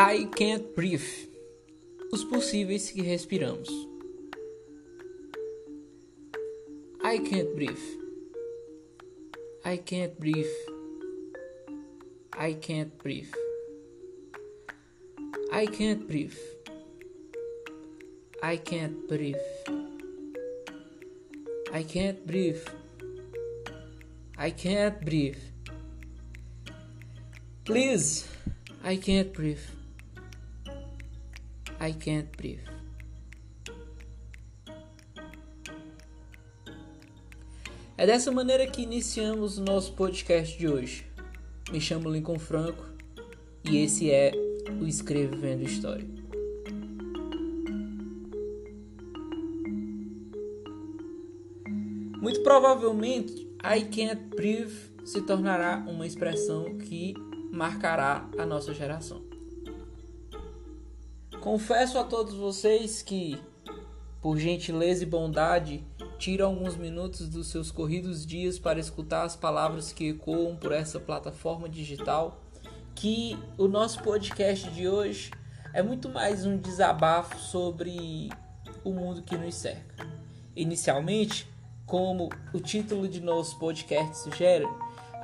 I can't breathe. Os possíveis que respiramos. I can't breathe. I can't breathe. I can't breathe. I can't breathe. I can't breathe. I can't breathe. I can't breathe. Please, I can't breathe. I can't breathe. É dessa maneira que iniciamos o nosso podcast de hoje. Me chamo Lincoln Franco e esse é o Escrevendo História. Muito provavelmente, I can't breathe se tornará uma expressão que marcará a nossa geração. Confesso a todos vocês que, por gentileza e bondade, tiro alguns minutos dos seus corridos dias para escutar as palavras que ecoam por essa plataforma digital, que o nosso podcast de hoje é muito mais um desabafo sobre o mundo que nos cerca. Inicialmente, como o título de nosso podcast sugere,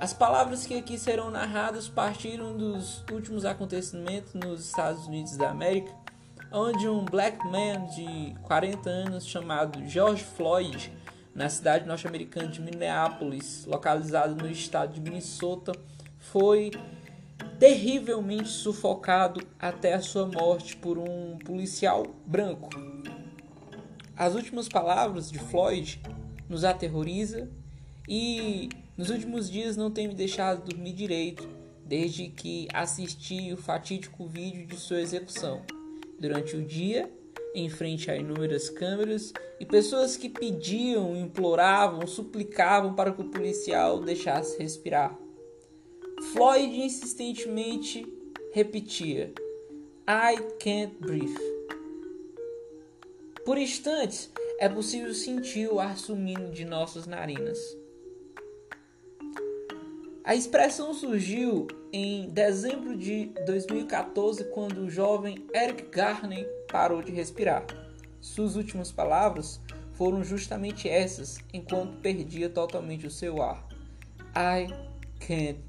as palavras que aqui serão narradas partiram dos últimos acontecimentos nos Estados Unidos da América onde um black man de 40 anos chamado George Floyd, na cidade norte-americana de Minneapolis, localizada no estado de Minnesota, foi terrivelmente sufocado até a sua morte por um policial branco. As últimas palavras de Floyd nos aterroriza e nos últimos dias não tem me deixado dormir direito desde que assisti o fatídico vídeo de sua execução durante o dia, em frente a inúmeras câmeras, e pessoas que pediam, imploravam, suplicavam para que o policial deixasse respirar. Floyd insistentemente repetia: I can't breathe. Por instantes, é possível sentir o ar sumindo de nossas narinas. A expressão surgiu em dezembro de 2014, quando o jovem Eric Garner parou de respirar. Suas últimas palavras foram justamente essas, enquanto perdia totalmente o seu ar. I can't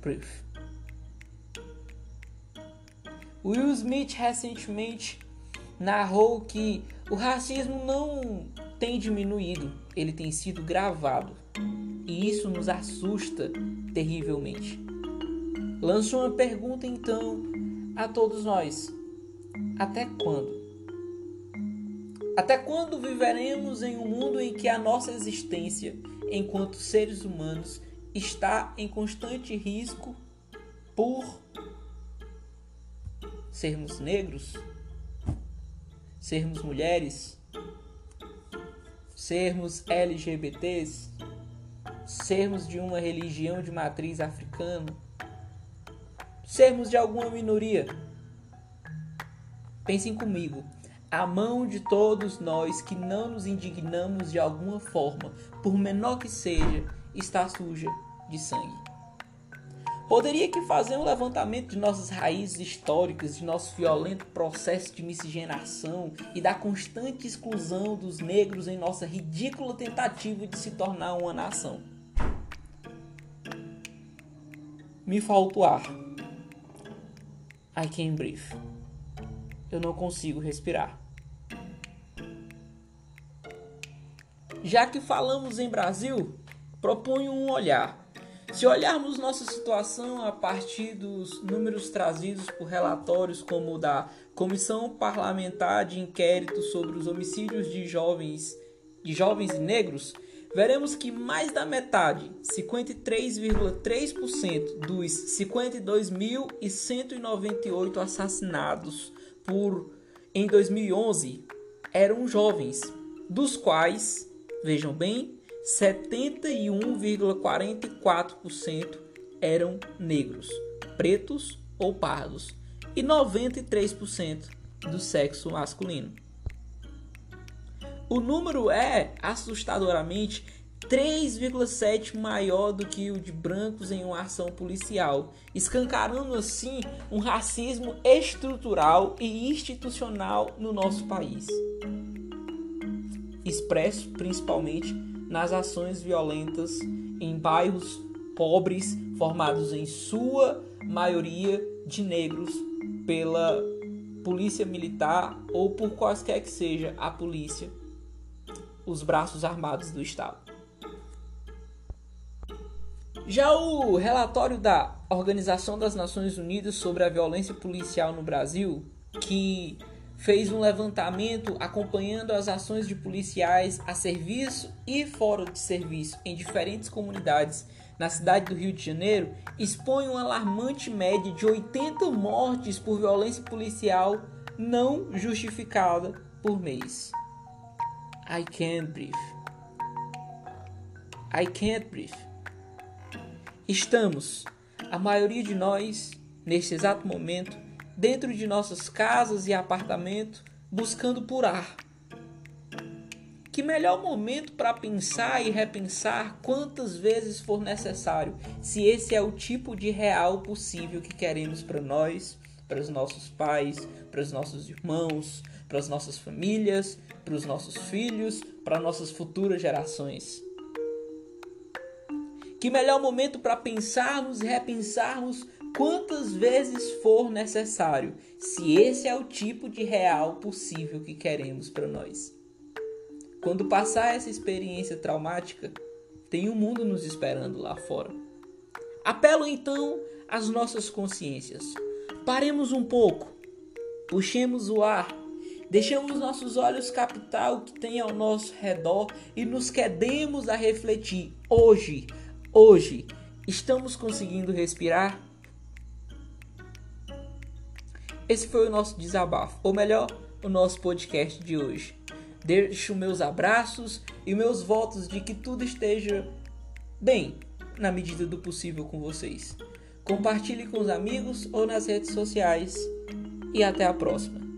breathe. Will Smith recentemente narrou que o racismo não tem diminuído, ele tem sido gravado. E isso nos assusta terrivelmente. Lanço uma pergunta então a todos nós: até quando? Até quando viveremos em um mundo em que a nossa existência, enquanto seres humanos, está em constante risco por sermos negros, sermos mulheres, sermos LGBTs, sermos de uma religião de matriz africana, sermos de alguma minoria. Pensem comigo, a mão de todos nós que não nos indignamos de alguma forma, por menor que seja, está suja de sangue. Poderia que fazer um levantamento de nossas raízes históricas, de nosso violento processo de miscigenação e da constante exclusão dos negros em nossa ridícula tentativa de se tornar uma nação. Me falta o ar. I can't breathe. Eu não consigo respirar. Já que falamos em Brasil, proponho um olhar. Se olharmos nossa situação a partir dos números trazidos por relatórios como o da Comissão Parlamentar de Inquérito sobre os Homicídios de Jovens, de jovens Negros, veremos que mais da metade, 53,3% dos 52.198 assassinados por em 2011 eram jovens, dos quais, vejam bem, 71,44% eram negros, pretos ou pardos e 93% do sexo masculino. O número é assustadoramente 3,7 maior do que o de brancos em uma ação policial, escancarando assim um racismo estrutural e institucional no nosso país. Expresso principalmente nas ações violentas em bairros pobres formados em sua maioria de negros pela polícia militar ou por quaisquer que seja a polícia, os braços armados do Estado. Já o relatório da Organização das Nações Unidas sobre a violência policial no Brasil, que fez um levantamento acompanhando as ações de policiais a serviço e fora de serviço em diferentes comunidades na cidade do Rio de Janeiro, expõe uma alarmante média de 80 mortes por violência policial não justificada por mês. I can't breathe. I can't breathe. Estamos, a maioria de nós, neste exato momento, dentro de nossas casas e apartamentos, buscando por ar. Que melhor momento para pensar e repensar quantas vezes for necessário, se esse é o tipo de real possível que queremos para nós, para os nossos pais, para os nossos irmãos, para as nossas famílias, para os nossos filhos, para nossas futuras gerações. Que melhor momento para pensarmos e repensarmos quantas vezes for necessário, se esse é o tipo de real possível que queremos para nós. Quando passar essa experiência traumática, tem um mundo nos esperando lá fora. Apelo então às nossas consciências. Paremos um pouco, puxemos o ar, deixemos nossos olhos captar o que tem ao nosso redor e nos quedemos a refletir hoje Hoje, estamos conseguindo respirar? Esse foi o nosso desabafo, ou melhor, o nosso podcast de hoje. Deixo meus abraços e meus votos de que tudo esteja bem, na medida do possível com vocês. Compartilhe com os amigos ou nas redes sociais e até a próxima.